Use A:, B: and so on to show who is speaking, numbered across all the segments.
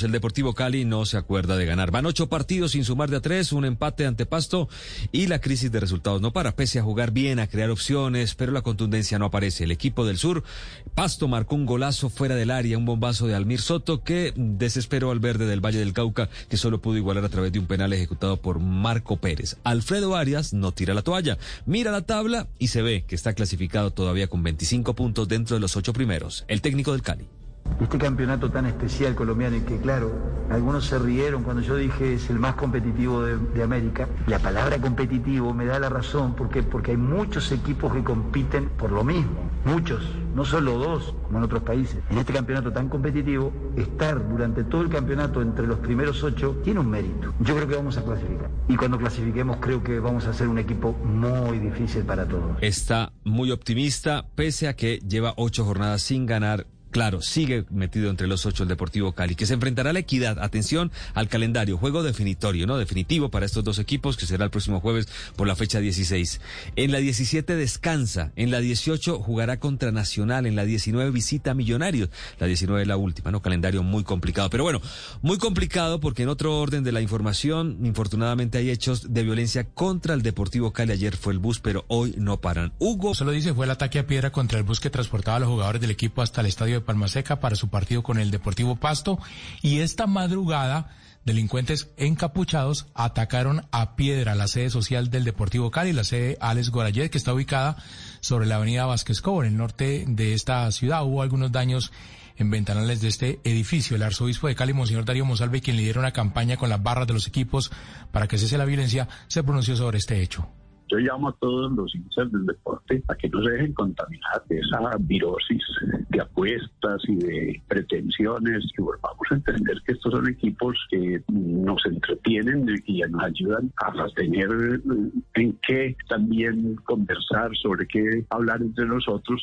A: El Deportivo Cali no se acuerda de ganar. Van ocho partidos sin sumar de a tres, un empate ante Pasto y la crisis de resultados no para. Pese a jugar bien, a crear opciones, pero la contundencia no aparece. El equipo del sur, Pasto marcó un golazo fuera del área, un bombazo de Almir Soto que desesperó al verde del Valle del Cauca, que solo pudo igualar a través de un penal ejecutado por Marco Pérez. Alfredo Arias no tira la toalla, mira la tabla y se ve que está clasificado todavía con 25 puntos dentro de los ocho primeros. El técnico del Cali.
B: Este campeonato tan especial colombiano y que claro, algunos se rieron cuando yo dije es el más competitivo de, América. La palabra competitivo me da la razón porque, porque hay muchos equipos que compiten por lo mismo, muchos, no solo dos como en otros países. En este campeonato tan competitivo, estar durante todo el campeonato entre los primeros ocho tiene un mérito. Yo creo que vamos a clasificar. Y cuando clasifiquemos creo que vamos a ser un equipo muy difícil para todos.
A: Está muy optimista pese a que lleva ocho jornadas sin ganar Claro, sigue metido entre los ocho el Deportivo Cali, que se enfrentará a la equidad. Atención al calendario, juego definitorio, ¿no? Definitivo para estos dos equipos, que será el próximo jueves por la fecha 16. En la 17 descansa, en la 18 jugará contra Nacional, en la 19 visita Millonarios, la 19 es la última, ¿no? Calendario muy complicado. Pero bueno, muy complicado porque en otro orden de la información, infortunadamente hay hechos de violencia contra el Deportivo Cali. Ayer fue el bus, pero hoy no paran. Hugo.
C: Solo dice, fue el ataque a piedra contra el bus que transportaba a los jugadores del equipo hasta el estadio Palmaseca para su partido con el Deportivo Pasto y esta madrugada delincuentes encapuchados atacaron a piedra la sede social del Deportivo Cali, la sede Alex Gorayet, que está ubicada sobre la avenida Vázquez Cobo, en el norte de esta ciudad. Hubo algunos daños en ventanales de este edificio. El arzobispo de Cali, Monseñor Darío Monsalve, quien lidera una campaña con las barras de los equipos para que cese la violencia, se pronunció sobre este hecho.
D: Yo llamo a todos los hinchas del deporte a que no se dejen contaminar de esa virosis de apuestas y de pretensiones, que volvamos a entender que estos son equipos que nos entretienen y nos ayudan a tener en qué también conversar, sobre qué hablar entre nosotros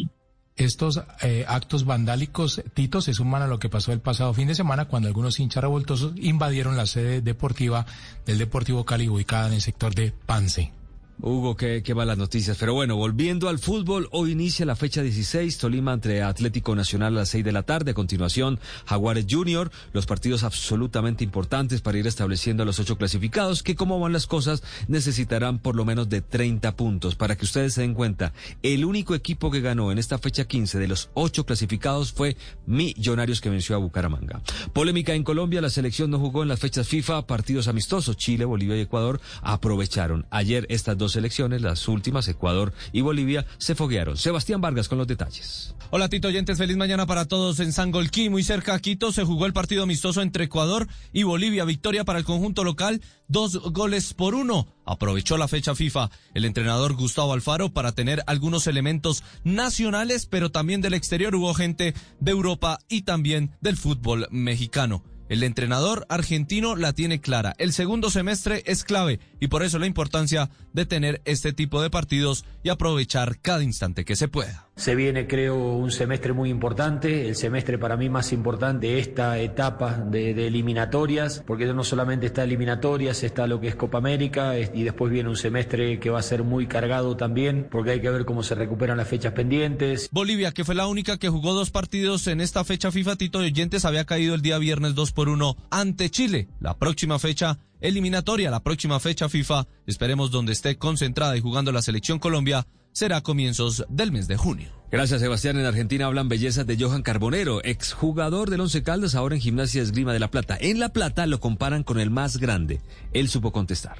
C: estos eh, actos vandálicos, Tito, se suman a lo que pasó el pasado fin de semana cuando algunos hinchas revoltosos invadieron la sede deportiva del Deportivo Cali ubicada en el sector de Pance.
A: Hugo, qué, qué malas noticias. Pero bueno, volviendo al fútbol, hoy inicia la fecha 16, Tolima entre Atlético Nacional a las 6 de la tarde. A continuación, Jaguares Junior, los partidos absolutamente importantes para ir estableciendo a los ocho clasificados, que como van las cosas, necesitarán por lo menos de 30 puntos. Para que ustedes se den cuenta, el único equipo que ganó en esta fecha 15 de los ocho clasificados fue Millonarios que venció a Bucaramanga. Polémica en Colombia, la selección no jugó en las fechas FIFA, partidos amistosos. Chile, Bolivia y Ecuador aprovecharon. Ayer estas dos elecciones, las últimas, Ecuador y Bolivia, se foguearon. Sebastián Vargas con los detalles.
E: Hola Tito Oyentes, feliz mañana para todos en Sangolquí, muy cerca a Quito, se jugó el partido amistoso entre Ecuador y Bolivia, victoria para el conjunto local, dos goles por uno. Aprovechó la fecha FIFA el entrenador Gustavo Alfaro para tener algunos elementos nacionales, pero también del exterior hubo gente de Europa y también del fútbol mexicano. El entrenador argentino la tiene clara. El segundo semestre es clave y por eso la importancia de tener este tipo de partidos y aprovechar cada instante que se pueda.
F: Se viene, creo, un semestre muy importante, el semestre para mí más importante esta etapa de, eliminatorias, porque no solamente está eliminatorias, está lo que es Copa América y después viene un semestre que va a ser muy cargado también, porque hay que ver cómo se recuperan las fechas pendientes.
E: Bolivia, que fue la única que jugó dos partidos en esta fecha FIFA, Tito de Oyentes, había caído el día viernes 2 por 1 ante Chile. La próxima fecha eliminatoria, la próxima fecha FIFA, esperemos donde esté concentrada y jugando la selección Colombia, será a comienzos del mes de junio.
A: Gracias, Sebastián. En Argentina hablan bellezas de Johan Carbonero, exjugador del Once Caldas, ahora en Gimnasia Esgrima de La Plata. En La Plata lo comparan con el más grande. Él supo contestar.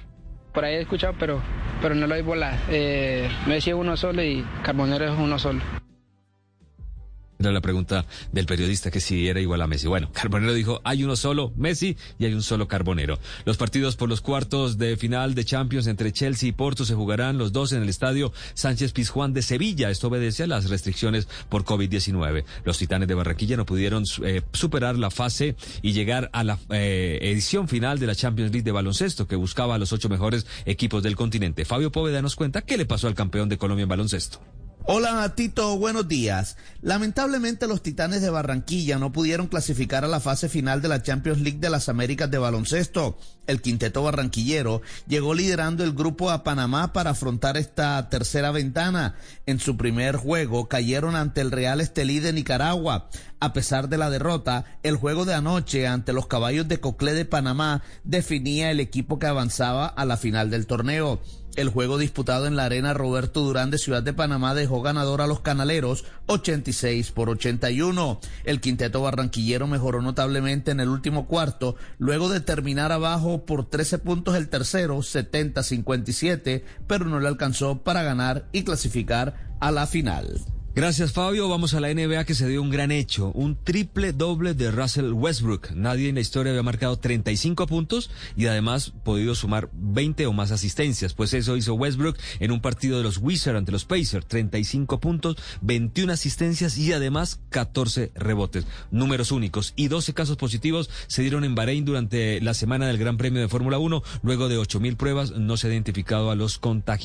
G: Por ahí he escuchado, pero, pero no lo he volado. Eh, me decía uno solo y Carbonero es uno solo.
A: Era la pregunta del periodista que si era igual a Messi. Bueno, Carbonero dijo, hay uno solo Messi y hay un solo Carbonero. Los partidos por los cuartos de final de Champions entre Chelsea y Porto se jugarán los dos en el estadio Sánchez Pizjuán de Sevilla. Esto obedece a las restricciones por COVID-19. Los titanes de Barranquilla no pudieron eh, superar la fase y llegar a la eh, edición final de la Champions League de baloncesto que buscaba a los ocho mejores equipos del continente. Fabio Póveda nos cuenta qué le pasó al campeón de Colombia en baloncesto.
H: Hola Tito, buenos días. Lamentablemente los Titanes de Barranquilla no pudieron clasificar a la fase final de la Champions League de las Américas de baloncesto. El quinteto barranquillero llegó liderando el grupo a Panamá para afrontar esta tercera ventana. En su primer juego cayeron ante el Real Estelí de Nicaragua. A pesar de la derrota, el juego de anoche ante los Caballos de Coclé de Panamá definía el equipo que avanzaba a la final del torneo. El juego disputado en la arena Roberto Durán de Ciudad de Panamá dejó ganador a los canaleros 86 por 81. El quinteto barranquillero mejoró notablemente en el último cuarto, luego de terminar abajo por 13 puntos el tercero, 70-57, pero no le alcanzó para ganar y clasificar a la final.
A: Gracias Fabio, vamos a la NBA que se dio un gran hecho, un triple doble de Russell Westbrook. Nadie en la historia había marcado 35 puntos y además podido sumar 20 o más asistencias, pues eso hizo Westbrook en un partido de los Wizards ante los Pacers, 35 puntos, 21 asistencias y además 14 rebotes, números únicos. Y 12 casos positivos se dieron en Bahrein durante la semana del Gran Premio de Fórmula 1, luego de 8000 pruebas no se ha identificado a los contagiados.